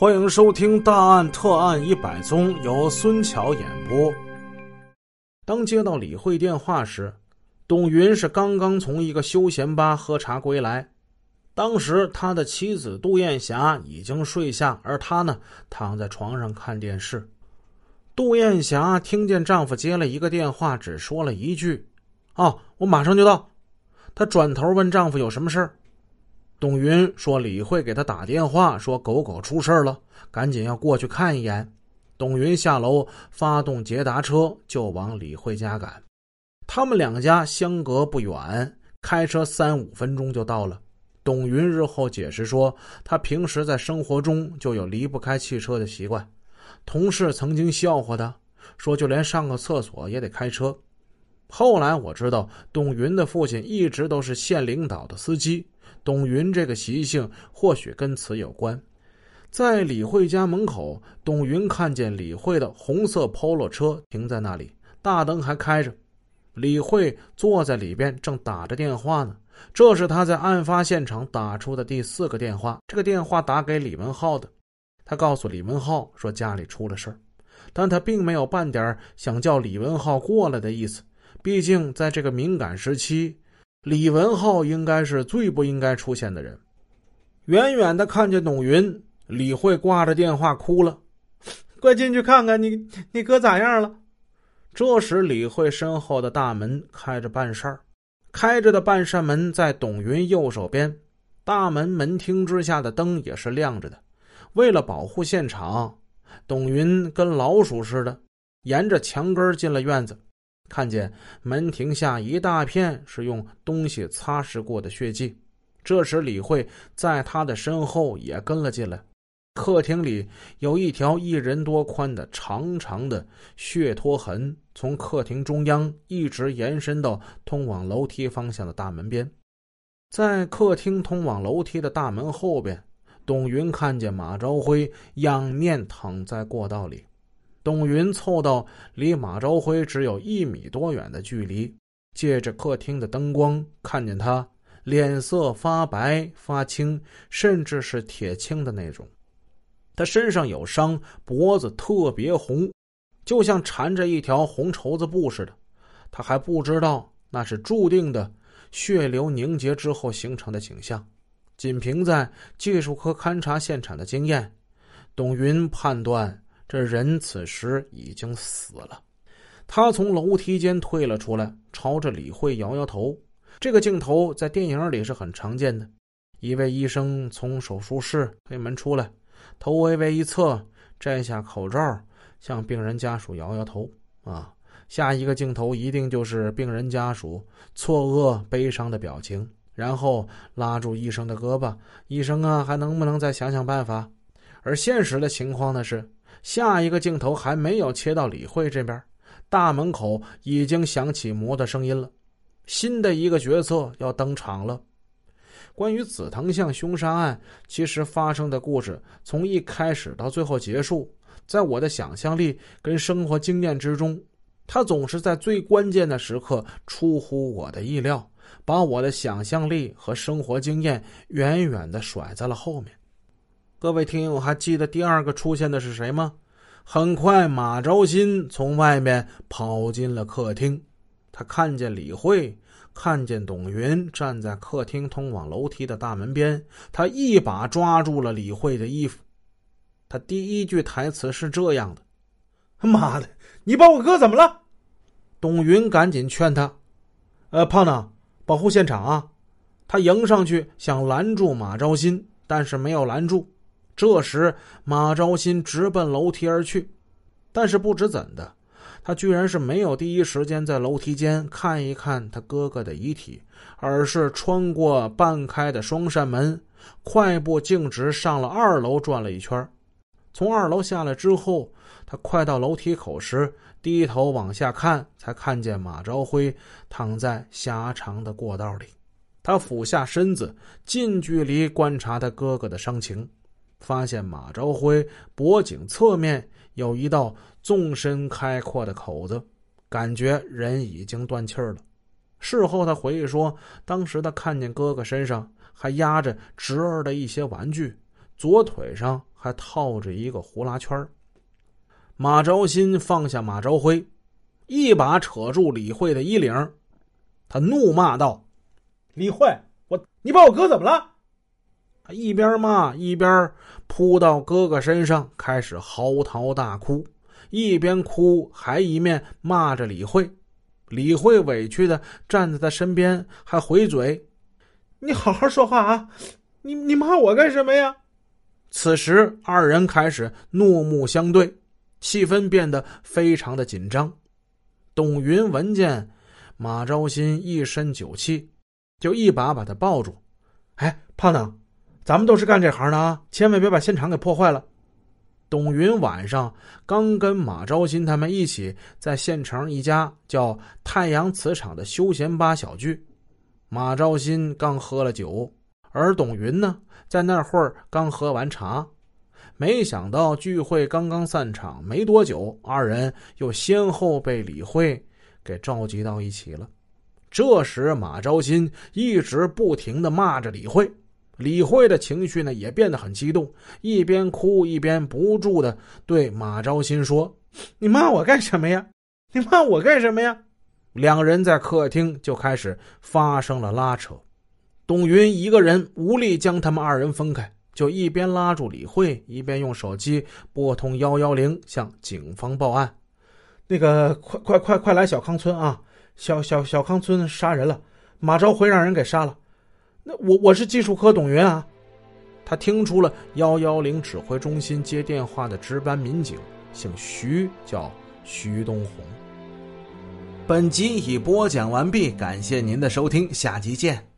欢迎收听《大案特案一百宗》，由孙桥演播。当接到李慧电话时，董云是刚刚从一个休闲吧喝茶归来。当时他的妻子杜艳霞已经睡下，而他呢躺在床上看电视。杜艳霞听见丈夫接了一个电话，只说了一句：“哦，我马上就到。”她转头问丈夫有什么事儿。董云说：“李慧给他打电话，说狗狗出事了，赶紧要过去看一眼。”董云下楼，发动捷达车就往李慧家赶。他们两家相隔不远，开车三五分钟就到了。董云日后解释说，他平时在生活中就有离不开汽车的习惯。同事曾经笑话他，说就连上个厕所也得开车。后来我知道，董云的父亲一直都是县领导的司机。董云这个习性或许跟此有关。在李慧家门口，董云看见李慧的红色 Polo 车停在那里，大灯还开着。李慧坐在里边，正打着电话呢。这是他在案发现场打出的第四个电话。这个电话打给李文浩的。他告诉李文浩说家里出了事但他并没有半点想叫李文浩过来的意思。毕竟在这个敏感时期。李文浩应该是最不应该出现的人。远远的看见董云，李慧挂着电话哭了：“快进去看看你，你哥咋样了？”这时，李慧身后的大门开着半扇开着的半扇门在董云右手边，大门门厅之下的灯也是亮着的。为了保护现场，董云跟老鼠似的，沿着墙根进了院子。看见门庭下一大片是用东西擦拭过的血迹，这时李慧在他的身后也跟了进来。客厅里有一条一人多宽的长长的血拖痕，从客厅中央一直延伸到通往楼梯方向的大门边。在客厅通往楼梯的大门后边，董云看见马朝辉仰面躺在过道里。董云凑到离马朝辉只有一米多远的距离，借着客厅的灯光，看见他脸色发白发青，甚至是铁青的那种。他身上有伤，脖子特别红，就像缠着一条红绸子布似的。他还不知道那是注定的血流凝结之后形成的景象。仅凭在技术科勘察现场的经验，董云判断。这人此时已经死了，他从楼梯间退了出来，朝着李慧摇摇头。这个镜头在电影里是很常见的。一位医生从手术室推门出来，头微微一侧，摘下口罩，向病人家属摇摇头。啊，下一个镜头一定就是病人家属错愕、悲伤的表情，然后拉住医生的胳膊：“医生啊，还能不能再想想办法？”而现实的情况呢是。下一个镜头还没有切到李慧这边，大门口已经响起摩托声音了。新的一个角色要登场了。关于紫藤巷凶杀案，其实发生的故事从一开始到最后结束，在我的想象力跟生活经验之中，它总是在最关键的时刻出乎我的意料，把我的想象力和生活经验远远的甩在了后面。各位听友还记得第二个出现的是谁吗？很快，马昭新从外面跑进了客厅，他看见李慧，看见董云站在客厅通往楼梯的大门边，他一把抓住了李慧的衣服。他第一句台词是这样的：“妈的，你把我哥怎么了？”董云赶紧劝他：“呃，胖子，保护现场啊！”他迎上去想拦住马昭新，但是没有拦住。这时，马昭新直奔楼梯而去，但是不知怎的，他居然是没有第一时间在楼梯间看一看他哥哥的遗体，而是穿过半开的双扇门，快步径直上了二楼，转了一圈。从二楼下来之后，他快到楼梯口时，低头往下看，才看见马昭辉躺在狭长的过道里。他俯下身子，近距离观察他哥哥的伤情。发现马朝辉脖颈侧面有一道纵深开阔的口子，感觉人已经断气了。事后他回忆说，当时他看见哥哥身上还压着侄儿的一些玩具，左腿上还套着一个呼啦圈马昭新放下马昭辉，一把扯住李慧的衣领，他怒骂道：“李慧，我你把我哥怎么了？”一边骂一边扑到哥哥身上，开始嚎啕大哭，一边哭还一面骂着李慧。李慧委屈的站在他身边，还回嘴：“你好好说话啊！你你骂我干什么呀？”此时，二人开始怒目相对，气氛变得非常的紧张。董云闻见马昭新一身酒气，就一把把他抱住：“哎，胖子，咱们都是干这行的啊，千万别把现场给破坏了。”董云晚上刚跟马昭新他们一起在县城一家叫太阳磁场的休闲吧小聚，马昭新刚喝了酒，而董云呢在那会儿刚喝完茶，没想到聚会刚刚散场没多久，二人又先后被李慧给召集到一起了。这时马昭新一直不停的骂着李慧。李慧的情绪呢也变得很激动，一边哭一边不住的对马昭新说：“你骂我干什么呀？你骂我干什么呀？”两人在客厅就开始发生了拉扯。董云一个人无力将他们二人分开，就一边拉住李慧，一边用手机拨通幺幺零向警方报案：“那个，快快快快来小康村啊！小小小康村杀人了，马昭辉让人给杀了。”我我是技术科董云啊，他听出了幺幺零指挥中心接电话的值班民警姓徐，叫徐东红。本集已播讲完毕，感谢您的收听，下集见。